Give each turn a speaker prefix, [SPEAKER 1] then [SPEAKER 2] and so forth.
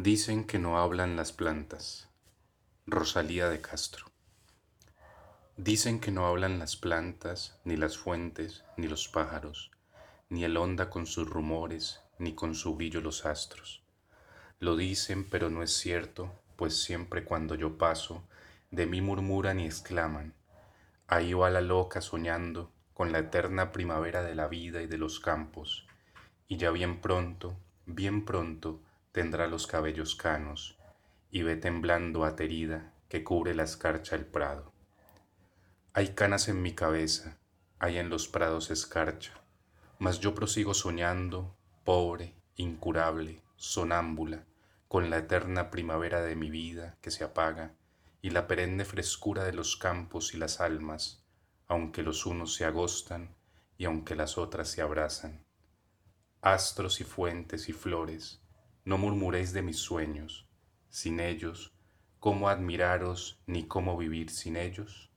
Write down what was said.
[SPEAKER 1] Dicen que no hablan las plantas. Rosalía de Castro. Dicen que no hablan las plantas, ni las fuentes, ni los pájaros, ni el onda con sus rumores, ni con su brillo los astros. Lo dicen, pero no es cierto, pues siempre cuando yo paso, de mí murmuran y exclaman, ahí va la loca soñando con la eterna primavera de la vida y de los campos, y ya bien pronto, bien pronto, tendrá los cabellos canos, y ve temblando aterida que cubre la escarcha el prado. Hay canas en mi cabeza, hay en los prados escarcha, mas yo prosigo soñando, pobre, incurable, sonámbula, con la eterna primavera de mi vida que se apaga, y la perenne frescura de los campos y las almas, aunque los unos se agostan y aunque las otras se abrazan. Astros y fuentes y flores, no murmuréis de mis sueños, sin ellos, ¿cómo admiraros ni cómo vivir sin ellos?